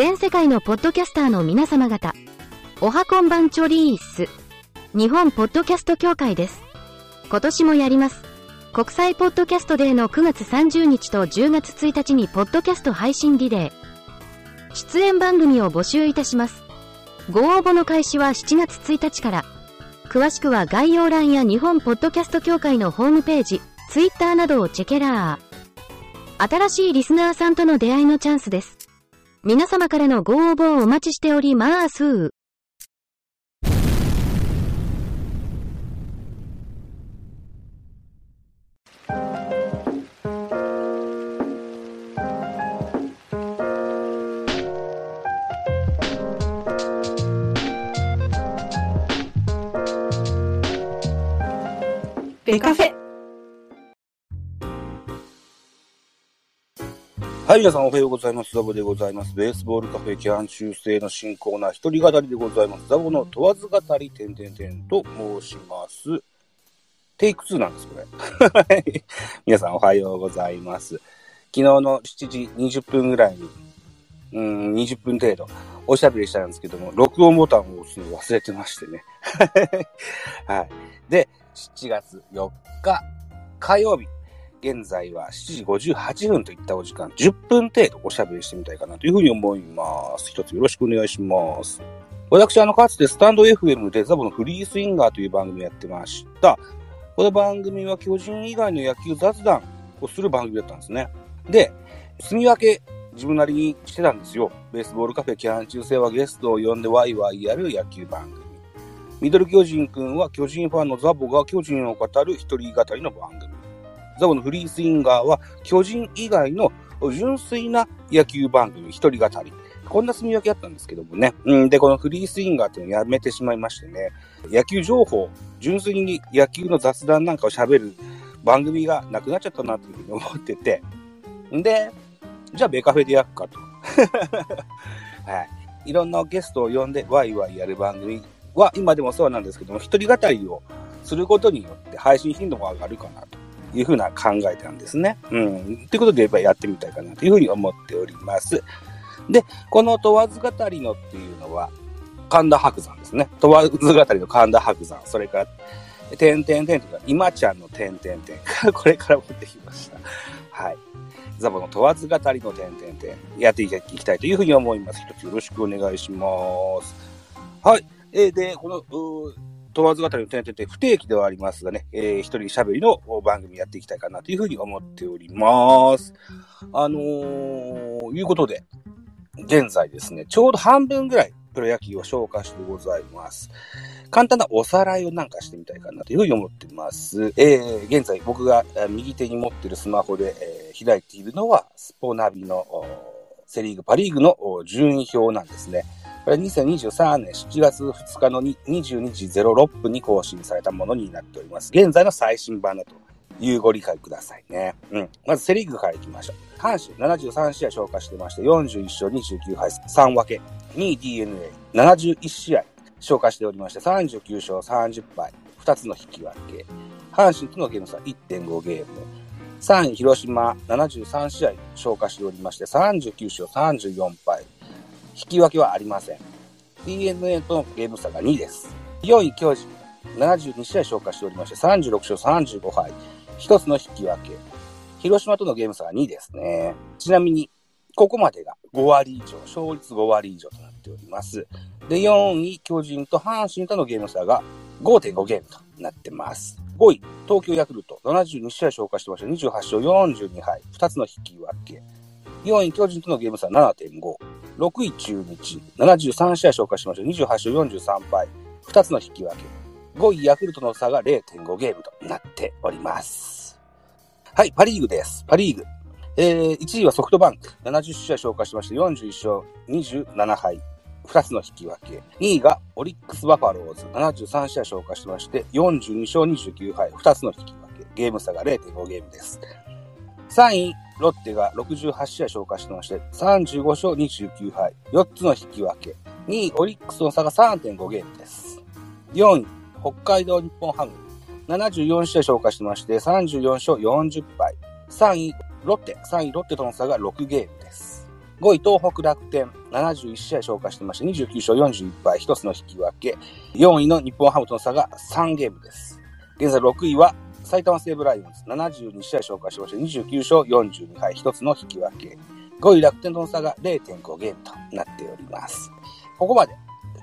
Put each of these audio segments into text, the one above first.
全世界のポッドキャスターの皆様方、おはこんばんちょリース。日本ポッドキャスト協会です。今年もやります。国際ポッドキャストデーの9月30日と10月1日にポッドキャスト配信リレー。出演番組を募集いたします。ご応募の開始は7月1日から。詳しくは概要欄や日本ポッドキャスト協会のホームページ、ツイッターなどをチェケラー。新しいリスナーさんとの出会いのチャンスです。皆様からのご応募をお待ちしております。ベカフェ。はい、皆さんおはようございます。ザボでございます。ベースボールカフェ期間中世の新コーナー、一人語りでございます。ザボの問わず語り、てんてんてんと申します。テイク2なんです、これ。皆さんおはようございます。昨日の7時20分ぐらいに、うん、20分程度、おしゃべりしたんですけども、録音ボタンを押すの忘れてましてね。はい。で、7月4日火曜日。現在は7時58分といったお時間、10分程度おしゃべりしてみたいかなというふうに思います。一つよろしくお願いします。私、あの、かつてスタンド FM でザボのフリースインガーという番組をやってました。この番組は巨人以外の野球雑談をする番組だったんですね。で、住み分け自分なりにしてたんですよ。ベースボールカフェキャン中世はゲストを呼んでワイワイやる野球番組。ミドル巨人くんは巨人ファンのザボが巨人を語る一人語りの番組。ザボのフリースインガーは巨人以外の純粋な野球番組一人語り。こんな住み分けあったんですけどもね。うん、で、このフリースインガーっていうのをやめてしまいましてね。野球情報、純粋に野球の雑談なんかを喋る番組がなくなっちゃったなというふうに思ってて。んで、じゃあベカフェでやっかと。はい。いろんなゲストを呼んでワイワイやる番組は今でもそうなんですけども、一人語りをすることによって配信頻度も上がるかなというふうな考えなんですね。うん。ということで、やっぱりやってみたいかなというふうに思っております。で、この問わず語りのっていうのは、神田伯山ですね。問わず語りの神田伯山。それから、てんてんてんとか、今ちゃんのてんてんてん。これから持ってきました。はい。ザボの問わず語りのてんてんてん。やっていきたいというふうに思います。一つよろしくお願いします。はい。えー、で、この、問わず語りの点々って不定期ではありますがね、えー、一人喋りの番組やっていきたいかなというふうに思っております。あのー、いうことで、現在ですね、ちょうど半分ぐらいプロ野球を消化してございます。簡単なおさらいをなんかしてみたいかなというふうに思ってます。えー、現在僕が右手に持っているスマホで、えー、開いているのは、スポナビのセリーグ、パリーグの順位表なんですね。これ2023年7月2日の22時06分に更新されたものになっております。現在の最新版だというご理解くださいね。うん。まずセリーグから行きましょう。阪神73試合消化してまして、41勝29敗3分け。2位 DNA、71試合消化しておりまして、39勝30敗、2つの引き分け。阪神とのゲーム差1.5ゲーム。3位広島73試合消化しておりまして、39勝34敗。引き分けはありません。DNA とのゲーム差が2です。4位巨人、72試合消化しておりまして、36勝35敗、1つの引き分け。広島とのゲーム差が2ですね。ちなみに、ここまでが5割以上、勝率5割以上となっております。で、4位巨人と阪神とのゲーム差が5.5ゲームとなってます。5位、東京ヤクルト、72試合消化してました。28勝42敗、2つの引き分け。4位巨人とのゲーム差7.5。6位中日、73試合消化しました。28勝43敗、2つの引き分け。5位ヤクルトの差が0.5ゲームとなっております。はい、パリーグです。パリーグ。えー、1位はソフトバンク。70試合消化しまして、41勝27敗。2つの引き分け。2位がオリックスバファローズ。73試合消化しまして、42勝29敗。2つの引き分け。ゲーム差が0.5ゲームです。3位、ロッテが68試合消化してまして、35勝29敗、4つの引き分け。2位、オリックスの差が3.5ゲームです。4位、北海道日本ハム。74試合消化してまして、34勝40敗。3位、ロッテ。3位、ロッテとの差が6ゲームです。5位東北楽天、71試合消化してまして、29勝41敗、1つの引き分け。4位の日本ハムとの差が3ゲームです。現在6位は埼玉西武ライオンズ、72試合消化しまして、29勝42敗、1つの引き分け。5位楽天との差が0.5ゲームとなっております。ここまで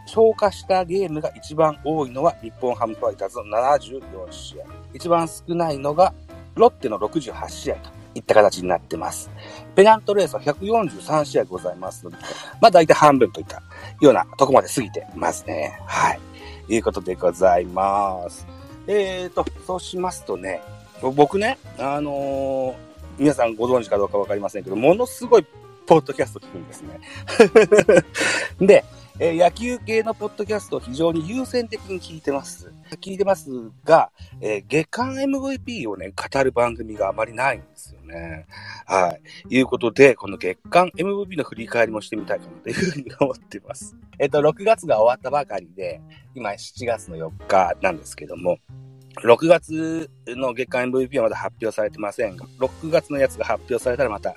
消化したゲームが一番多いのは日本ハムファイターズの74試合。一番少ないのがロッテの68試合といった形になってます。ペナントレースは143試合ございますので、まあ大体半分といったようなとこまで過ぎてますね。はい。いうことでございます。えーと、そうしますとね、僕ね、あのー、皆さんご存知かどうかわかりませんけど、ものすごいポッドキャスト聞くんですね。で、えー、野球系のポッドキャストを非常に優先的に聞いてます。聞いてますが、えー、月間 MVP をね、語る番組があまりないんですよね。はい。いうことで、この月間 MVP の振り返りもしてみたいかなというふうに思ってます。えっ、ー、と、6月が終わったばかりで、今7月の4日なんですけども、6月の月間 MVP はまだ発表されてませんが、6月のやつが発表されたらまた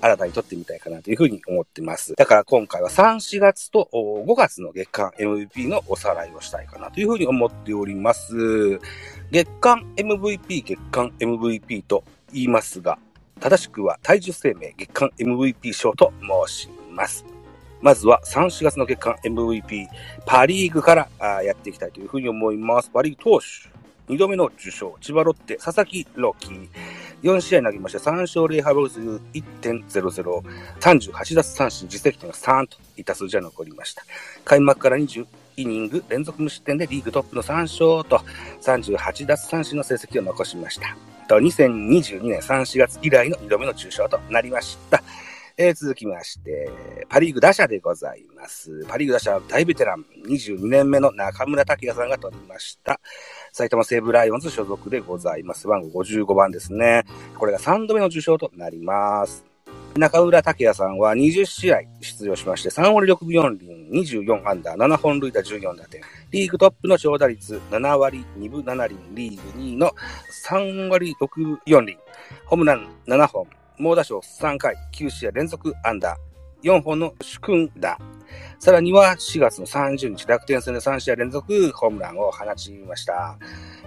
新たに撮ってみたいかなというふうに思ってます。だから今回は3、4月と5月の月間 MVP のおさらいをしたいかなというふうに思っております。月間 MVP、月間 MVP と言いますが、正しくは体重生命月間 MVP 賞と申します。まずは3、4月の月間 MVP、パリーグからやっていきたいというふうに思います。パリーグ投手。2度目の受賞、千葉ロッテ、佐々木朗希。4試合投げまして、3勝0敗ボルス1.00、38奪三振、実績点が3といった数字が残りました。開幕から20イニング連続無失点でリーグトップの3勝と38奪三振の成績を残しました。と2022年3、4月以来の2度目の受賞となりました。えー、続きまして、パリーグ打者でございます。パリーグ打者は大ベテラン、22年目の中村拓也さんが取りました。埼玉西武ライオンズ所属でございます。番号55番ですね。これが3度目の受賞となります。中村拓也さんは20試合出場しまして、3割6分4厘、24アンダー、7本塁打14打点。リーグトップの長打率7割2分7厘、リーグ2位の3割6分4厘。ホームラン7本、猛打賞3回、9試合連続アンダー、4本の主君打。さらには4月の30日、楽天戦で3試合連続ホームランを放ちました。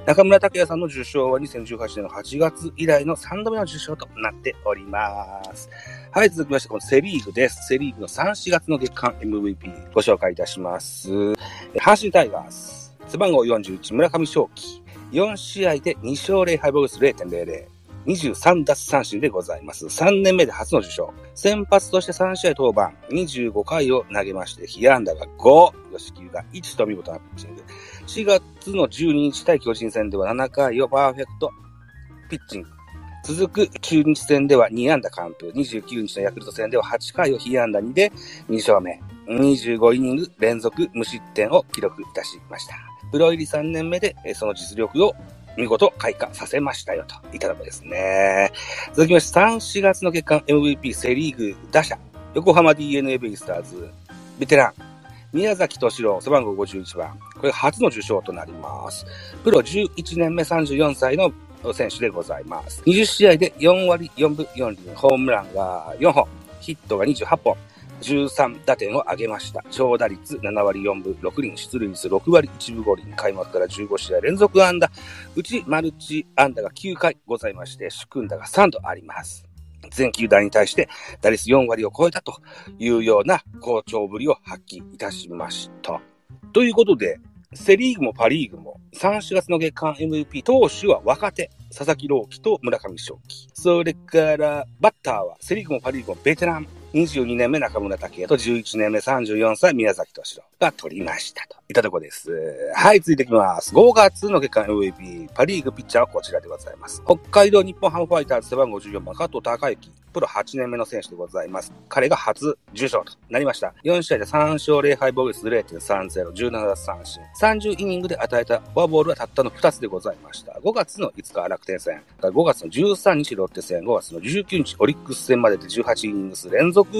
中村拓也さんの受賞は2018年の8月以来の3度目の受賞となっております。はい、続きまして、このセリーグです。セリーグの3、4月の月間 MVP ご紹介いたします。阪神タイガース、背番号41、村上正輝。4試合で2勝0敗ボルス0.00。23奪三振でございます。3年目で初の受賞。先発として3試合登板、25回を投げまして、被安打が5、吉木が1と見事なピッチング。4月の12日対巨人戦では7回をパーフェクトピッチング。続く中日戦では2安打完封、29日のヤクルト戦では8回を被安打2で2勝目、25イニング連続無失点を記録いたしました。プロ入り3年目でその実力を見事開花させましたよといただくですね。続きまして、3、4月の月間 MVP セリーグ打者、横浜 DNA ベイスターズ、ベテラン、宮崎敏郎、背番号51番。これ初の受賞となります。プロ11年目34歳の選手でございます。20試合で4割4分4厘、ホームランが4本、ヒットが28本、13打点を挙げました。長打率7割4分6厘、出塁率6割1分5厘、開幕から15試合連続安打、うちマルチ安打が9回ございまして、主君打が3度あります。全球団に対して打率4割を超えたというような好調ぶりを発揮いたしました。ということで、セリーグもパリーグも3、4月の月間 MVP 投手は若手、佐々木朗希と村上正輝。それからバッターはセリーグもパリーグもベテラン、22年目中村拓也と11年目34歳宮崎敏郎。が取りましたといったとこです。はい、続いていきます。5月の月間 MVP、パリーグピッチャーはこちらでございます。北海道日本ハムファイターズ背番号14番加藤隆之。プロ8年目の選手でございます。彼が初受賞となりました。4試合で3勝0敗防御率0.30、17奪三振。30イニングで与えたフォアボールはたったの2つでございました。5月の5日楽天戦、5月の13日ロッテ戦、5月の19日オリックス戦までで18イニングス連続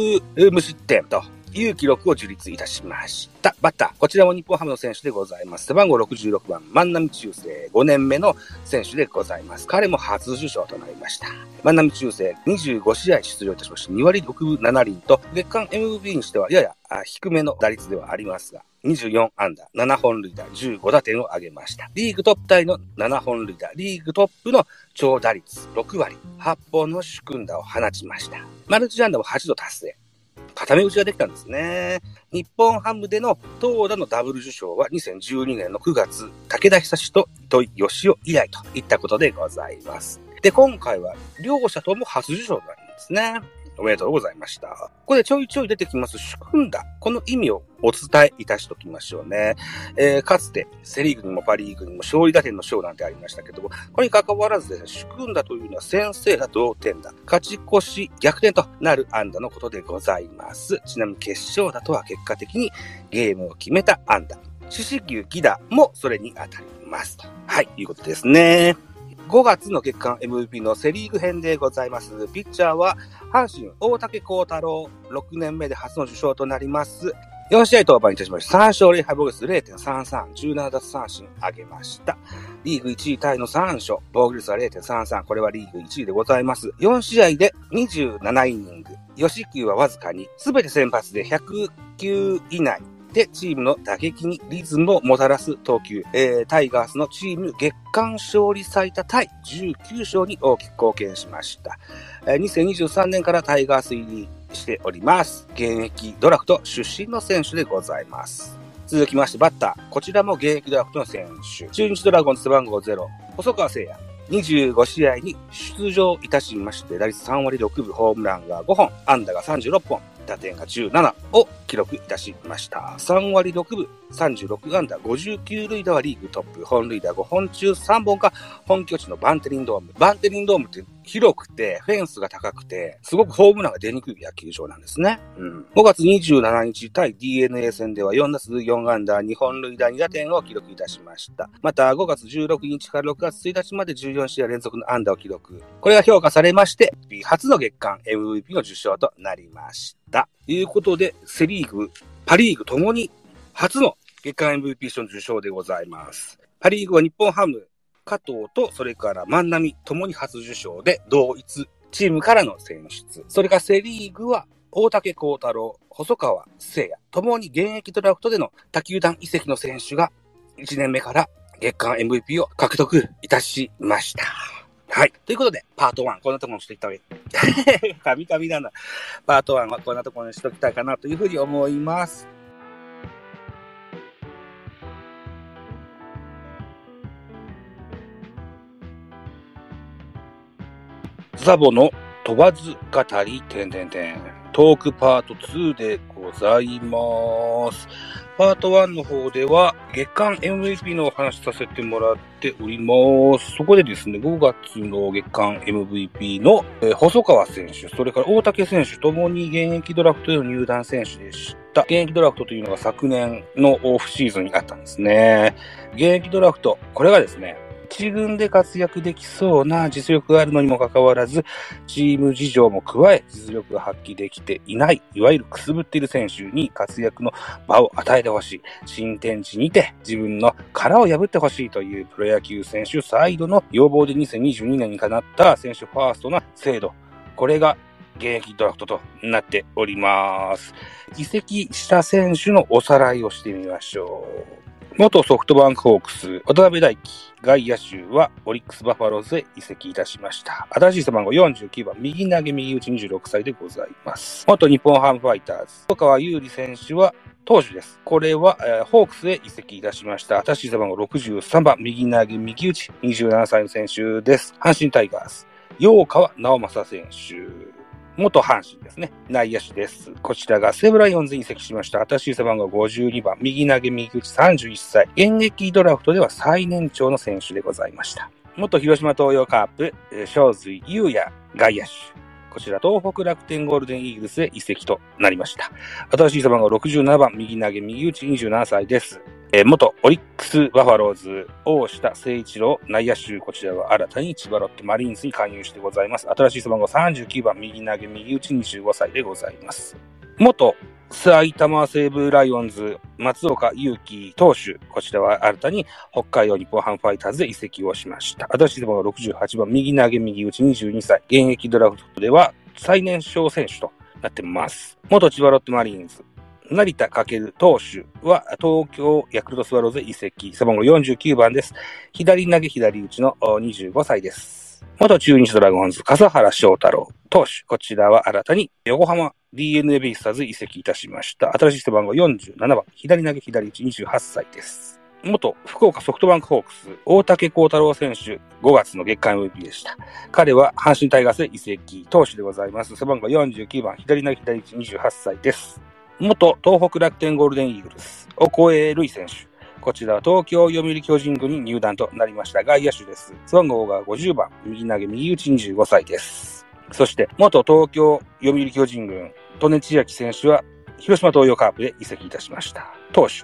無失点という記録を樹立いたしました。バッター、こちらも日本ハムの選手でございます。背番号66番、万波中世、5年目の選手でございます。彼も初受賞となりました。万波中世、25試合出場いたしまして、2割6分7厘と、月間 MVP にしてはやや低めの打率ではありますが、24安打、7本塁打、15打点を挙げました。リーグトップタイの7本塁打、リーグトップの長打率6割、8本の主君打を放ちました。マルチ安打も8度達成。固め打ちができたんですね。日本ハムでの投打のダブル受賞は2012年の9月、武田久志と糸井義雄以来といったことでございます。で、今回は両者とも初受賞になるんですね。おめでとうございました。ここでちょいちょい出てきます、主君打。この意味をお伝えいたしときましょうね。えー、かつて、セリーグにもパリーグにも勝利打点の賞なんてありましたけども、これに関わらずですね、主君打というのは先制打、同点打、勝ち越し、逆転となる安打のことでございます。ちなみに決勝打とは結果的にゲームを決めた安打。四死球、ギダもそれに当たります。はい、いうことですね。5月の月間 MVP のセリーグ編でございます。ピッチャーは、阪神、大竹幸太郎、6年目で初の受賞となります。4試合登板いたしました。3勝0敗防御率0.33、17奪三振上げました。リーグ1位タイの3勝、防御率は0.33、これはリーグ1位でございます。4試合で27イニング、吉球はわずかに、すべて先発で100球以内、で、チームの打撃にリズムをもたらす投球、えー、タイガースのチーム月間勝利最多タイ19勝に大きく貢献しました。えー、2023年からタイガース入りしております。現役ドラフト出身の選手でございます。続きまして、バッター。こちらも現役ドラフトの選手。中日ドラゴンズ背番号0、細川聖也。25試合に出場いたしまして、打率3割6分、ホームランが5本、安打が36本、打点が17を記録いたしました。3割6分、36安打、59塁打はリーグトップ、本塁打5本中3本が本拠地のバンテリンドーム。バンテリンドームって広くて、フェンスが高くて、すごくホームランが出にくい野球場なんですね。うん。5月27日対 DNA 戦では4打数4安打、2本塁打2打点を記録いたしました。また5月16日から6月1日まで14試合連続の安打を記録。これが評価されまして、初の月間 MVP の受賞となりました。ということで、セリーグ、パリーグともに初の月間 MVP 賞受賞でございます。パリーグは日本ハム、加藤と、それから万波、ともに初受賞で同一チームからの選出。それからセリーグは、大竹幸太郎、細川聖也、ともに現役ドラフトでの他球団移籍の選手が1年目から月間 MVP を獲得いたしました。はい。ということで、パート1、こんなところにしておきたい。神々だな。パート1はこんなところにしときたいかなというふうに思います。ザボの飛ばず語り、てんてんてん。トークパート2でございます。パート1の方では月間 MVP のお話させてもらっております。そこでですね、5月の月間 MVP の、え、細川選手、それから大竹選手ともに現役ドラフトでの入団選手でした。現役ドラフトというのが昨年のオフシーズンにあったんですね。現役ドラフト、これがですね、一軍で活躍できそうな実力があるのにもかかわらず、チーム事情も加え、実力が発揮できていない、いわゆるくすぶっている選手に活躍の場を与えてほしい。新天地にて自分の殻を破ってほしいというプロ野球選手サイドの要望で2022年にかなった選手ファーストな制度。これが現役ドラフトとなっております。移籍した選手のおさらいをしてみましょう。元ソフトバンクホークス、渡辺大輝、外野手はオリックスバファローズへ移籍いたしました。新しい背番号49番、右投げ右打ち26歳でございます。元日本ハムファイターズ、小川優里選手は投手です。これは、えー、ホークスへ移籍いたしました。新しい背番号63番、右投げ右打ち27歳の選手です。阪神タイガース、洋川直正選手。元阪神ですね。内野手です。こちらが西武ライオンズに移籍しました。新しい背番号52番、右投げ右打ち31歳。現役ドラフトでは最年長の選手でございました。元広島東洋カープ、正髄優也外野手。こちら東北楽天ゴールデンイーグルスへ移籍となりました。新しい背番号67番、右投げ右打ち27歳です。えー、元オリックスバファローズ、大下誠一郎内野手、こちらは新たに千葉ロッテマリーンズに加入してございます。新しい背番号39番、右投げ右打ち25歳でございます。元埼玉西武ライオンズ、松岡祐樹投手。こちらは新たに北海道日本ハムファイターズで移籍をしました。新しい背番号68番、右投げ右打ち22歳。現役ドラフトでは最年少選手となってます。元千葉ロッテマリーンズ。成田翔投手は東京ヤクルトスワローズ移籍。背番号49番です。左投げ左打ちの25歳です。元中日ドラゴンズ、笠原翔太郎投手。こちらは新たに横浜 DNA ベイスターズ移籍いたしました。新しい背番号47番、左投げ左打ち28歳です。元福岡ソフトバンクホークス、大竹幸太郎選手、5月の月間 MVP でした。彼は阪神タイガースで移籍、投手でございます。背番号49番、左投げ左打ち28歳です。元東北楽天ゴールデンイーグルス、オコエルイ選手。こちらは東京読売巨人軍に入団となりました外野手です。背番号が50番、右投げ右打ち25歳です。そして、元東京読売巨人軍、利根千秋選手は、広島東洋カープで移籍いたしました。投手。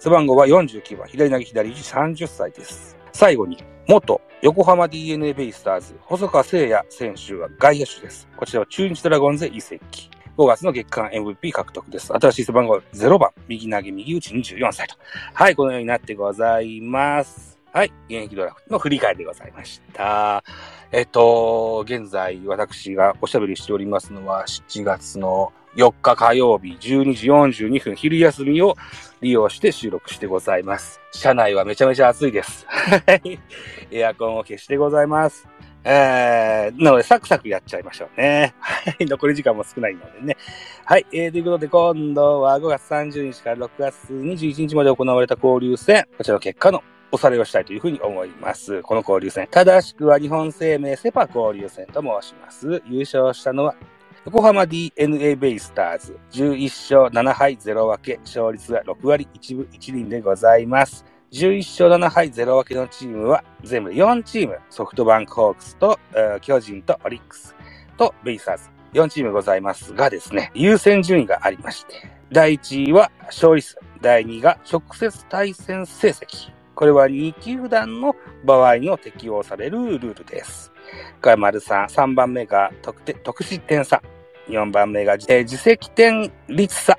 背番号は49番、左投げ左打ち30歳です。最後に、元横浜 DNA ベイスターズ、細川聖也選手は外野手です。こちらは中日ドラゴンズで移籍。5月の月間 MVP 獲得です。新しい背番号0番、右投げ右打ち24歳と。はい、このようになってございます。はい、現役ドラフトの振り返りでございました。えっと、現在私がおしゃべりしておりますのは7月の4日火曜日12時42分昼休みを利用して収録してございます。車内はめちゃめちゃ暑いです。エアコンを消してございます。えー、なので、サクサクやっちゃいましょうね。はい。残り時間も少ないのでね。はい。えー、ということで、今度は5月30日から6月21日まで行われた交流戦、こちらの結果のおされをしたいというふうに思います。この交流戦。正しくは日本生命セパ交流戦と申します。優勝したのは、横浜 DNA ベイスターズ、11勝7敗0分け、勝率は6割1分1厘でございます。11勝7敗0分けのチームは全部4チーム、ソフトバンクホークスと、巨人とオリックスとベイスターズ、4チームございますがですね、優先順位がありまして、第1位は勝利数、第2位が直接対戦成績。これは2球団の場合の適用されるルールです。これは丸3、3番目が得点得失点差、4番目が、えー、自責点率差、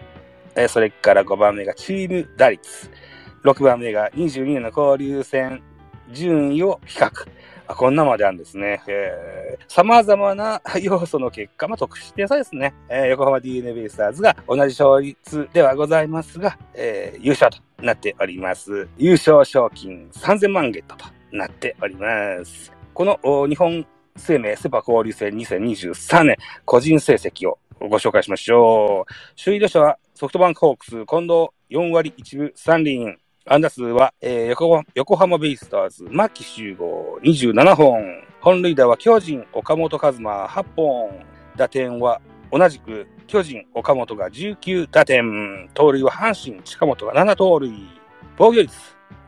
えー、それから5番目がチーム打率、6番目が22年の交流戦順位を比較。あこんなまであるんですね。えー、様々な要素の結果、まあ、特殊点差ですね。えー、横浜 DNA ベイスターズが同じ勝率ではございますが、えー、優勝となっております。優勝賞金3000万ゲットとなっております。この日本生命セパ交流戦2023年個人成績をご紹介しましょう。首位打者はソフトバンクホークス近藤4割1分3厘。安打数は、えー、横横浜ベイスターズ、牧集合27本。本塁打は巨人、岡本和真8本。打点は同じく巨人、岡本が19打点。盗塁は阪神、近本が7盗塁。防御率、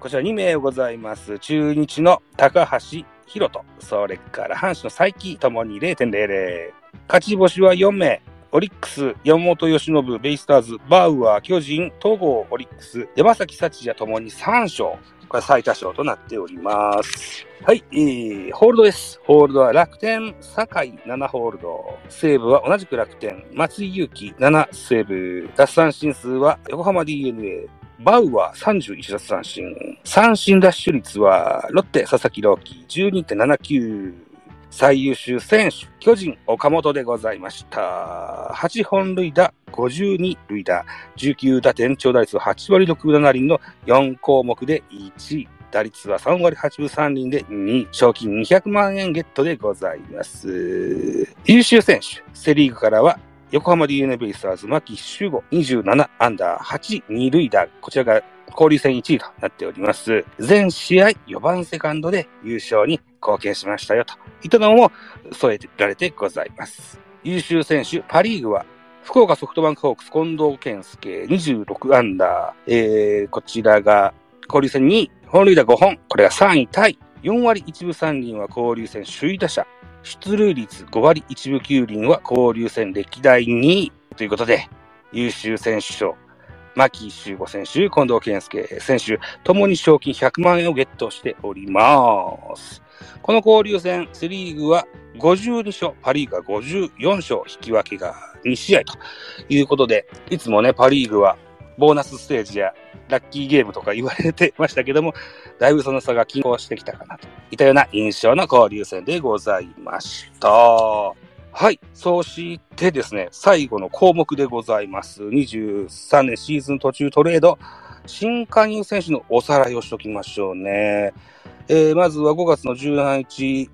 こちら2名ございます。中日の高橋宏斗、それから阪神の佐伯ともに0.00。勝ち星は4名。オリックス、山本由伸、ベイスターズ、バウアー、巨人、東郷、オリックス、山崎幸也ともに3勝。これ最多勝となっております。はい、えー、ホールドです。ホールドは楽天、酒井7ホールド。西武は同じく楽天、松井裕樹7西武。奪三振数は横浜 DNA、バウアー31奪三振。三振ダッシュ率はロッテ佐々木朗希12.79。最優秀選手、巨人、岡本でございました。8本塁打、52塁打、19打点、長打率8割6分7厘の4項目で1位。打率は3割8分3厘で2位。賞金200万円ゲットでございます。優秀選手、セリーグからは横浜 DNA ベイスターズ、牧秀吾27アンダー8、2塁打。こちらが交流戦1位となっております。全試合4番セカンドで優勝に貢献しましたよといったのも添えられてございます。優秀選手、パリーグは福岡ソフトバンクホークス近藤健介26アンダー、えー、こちらが交流戦2位、本塁打5本、これが3位タイ、4割1分3厘は交流戦首位打者、出塁率5割1分9厘は交流戦歴代2位ということで、優秀選手賞、牧秀吾選手、近藤健介選手、ともに賞金100万円をゲットしております。この交流戦、セリーグは52勝、パリーグは54勝、引き分けが2試合ということで、いつもね、パリーグはボーナスステージやラッキーゲームとか言われてましたけども、だいぶその差が均衡してきたかなといったような印象の交流戦でございました。はい。そしてですね、最後の項目でございます。23年シーズン途中トレード、新加入選手のおさらいをしときましょうね。えー、まずは5月の17日、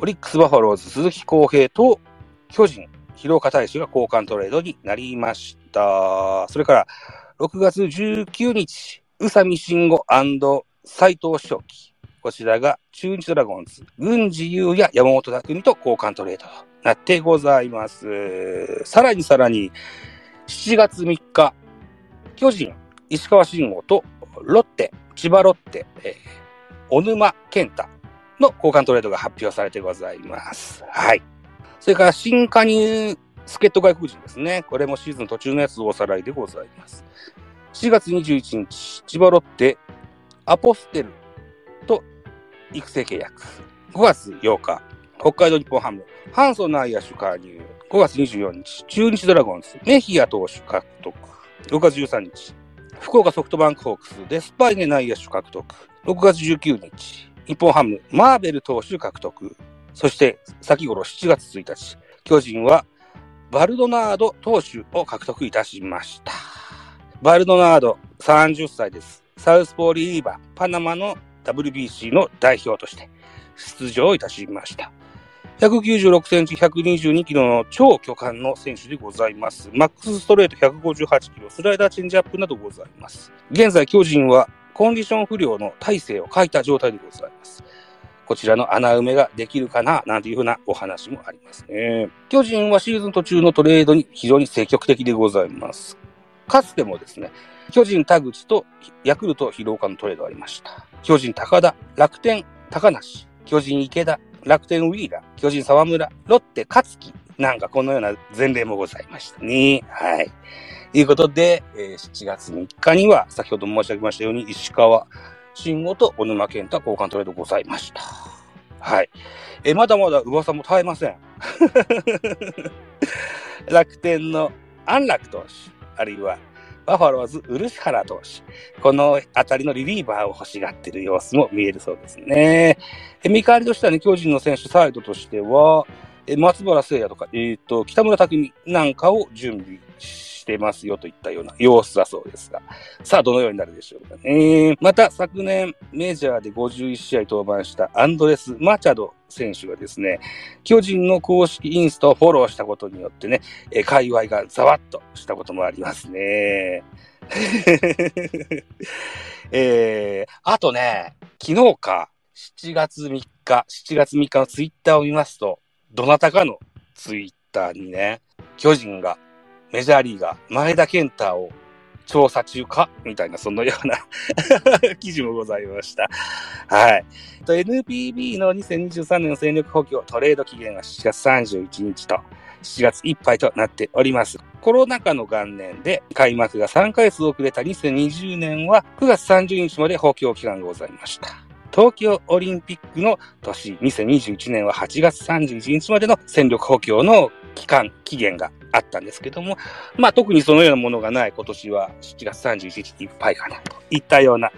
オリックスバファローズ鈴木康平と巨人、広岡大使が交換トレードになりました。それから、6月19日、宇佐美慎吾斎藤翔樹。こちらが中日ドラゴンズ、郡司優也山本匠と交換トレードとなってございます。さらにさらに、7月3日、巨人、石川慎吾とロッテ、千葉ロッテ、えー、小沼健太の交換トレードが発表されてございます。はい。それから新加入助っ人外国人ですね。これもシーズン途中のやつをおさらいでございます。4月21日、千葉ロッテ、アポステルと育成契約。5月8日、北海道日本ハム、ハンソン内野手加入。5月24日、中日ドラゴンズ、メヒア投手獲得。6月13日、福岡ソフトバンクホークス、デスパイネ内野手獲得。6月19日、日本ハム、マーベル投手獲得。そして、先頃7月1日、巨人は、バルドナード投手を獲得いたしました。バルドナード、30歳です。サウスポーリーバー、パナマの WBC の代表として出場いたしました。196センチ、122キロの超巨漢の選手でございます。マックスストレート158キロ、スライダーチェンジアップなどございます。現在、巨人はコンディション不良の体勢を欠いた状態でございます。こちらの穴埋めができるかな、なんていうふうなお話もありますね。巨人はシーズン途中のトレードに非常に積極的でございます。かつてもですね、巨人田口とヤクルト広岡のトレードありました。巨人高田、楽天高梨、巨人池田、楽天ウィーラー、巨人沢村、ロッテ勝木、なんかこのような前例もございましたね。はい。ということで、え7月3日には、先ほど申し上げましたように、石川慎吾と小沼健太交換トレードございました。はい。えまだまだ噂も絶えません。楽天の安楽投手、あるいはバファローズ、漆原投手。このあたりのリリーバーを欲しがってる様子も見えるそうですね。え見返りとしてはね、巨人の選手サイドとしては、え松原聖也とか、えっ、と、北村匠海なんかを準備ししてますよといったような様子だそうですが、さあ、どのようになるでしょうかね。また、昨年、メジャーで51試合登板したアンドレス・マチャド選手がですね、巨人の公式インスタをフォローしたことによってね、え界隈がざわっとしたこともありますね。えー、あとね、昨日か、7月3日、7月3日のツイッターを見ますと、どなたかのツイッターにね、巨人が、メジャーリーガー、前田健太を調査中かみたいな、そのような 記事もございました。はい。NPB の2023年の戦力補強トレード期限は7月31日と、7月いっぱいとなっております。コロナ禍の元年で開幕が3ヶ月遅れた2020年は9月30日まで補強期間がございました。東京オリンピックの年2021年は8月31日までの戦力補強の期間、期限があったんですけども、まあ特にそのようなものがない今年は7月31日いっぱいかなといったような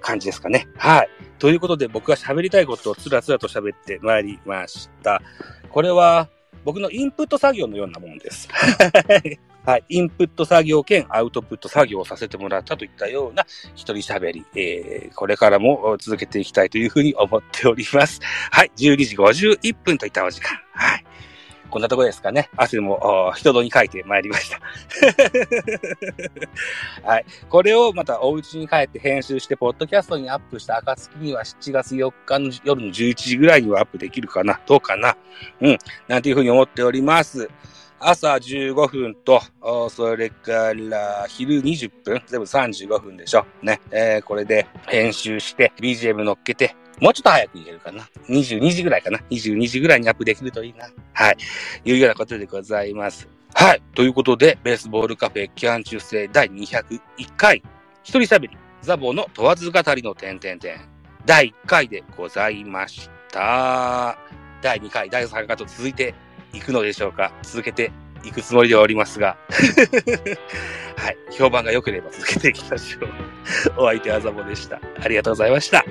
感じですかね。はい。ということで僕が喋りたいことをつらつらと喋ってまいりました。これは僕のインプット作業のようなもんです。はい。インプット作業兼アウトプット作業をさせてもらったといったような一人喋り、えー、これからも続けていきたいというふうに思っております。はい。12時51分といったお時間。はい。こんなとこですかね。汗も人戸に書いてまいりました。はい。これをまたお家に帰って編集して、ポッドキャストにアップした暁には7月4日の夜の11時ぐらいにはアップできるかなどうかなうん。なんていうふうに思っております。朝15分と、それから昼20分、全部35分でしょ。ね。えー、これで編集して、BGM 乗っけて、もうちょっと早く入れるかな。22時ぐらいかな。22時ぐらいにアップできるといいな。はい。いうようなことでございます。はい。ということで、ベースボールカフェ期間中制第201回、一人喋り、ザボの問わず語りの点々点、第1回でございました。第2回、第3回と続いていくのでしょうか続けて行くつもりではおりますが、はい。評判が良ければ続けていきましょう。お相手はザボでした。ありがとうございました。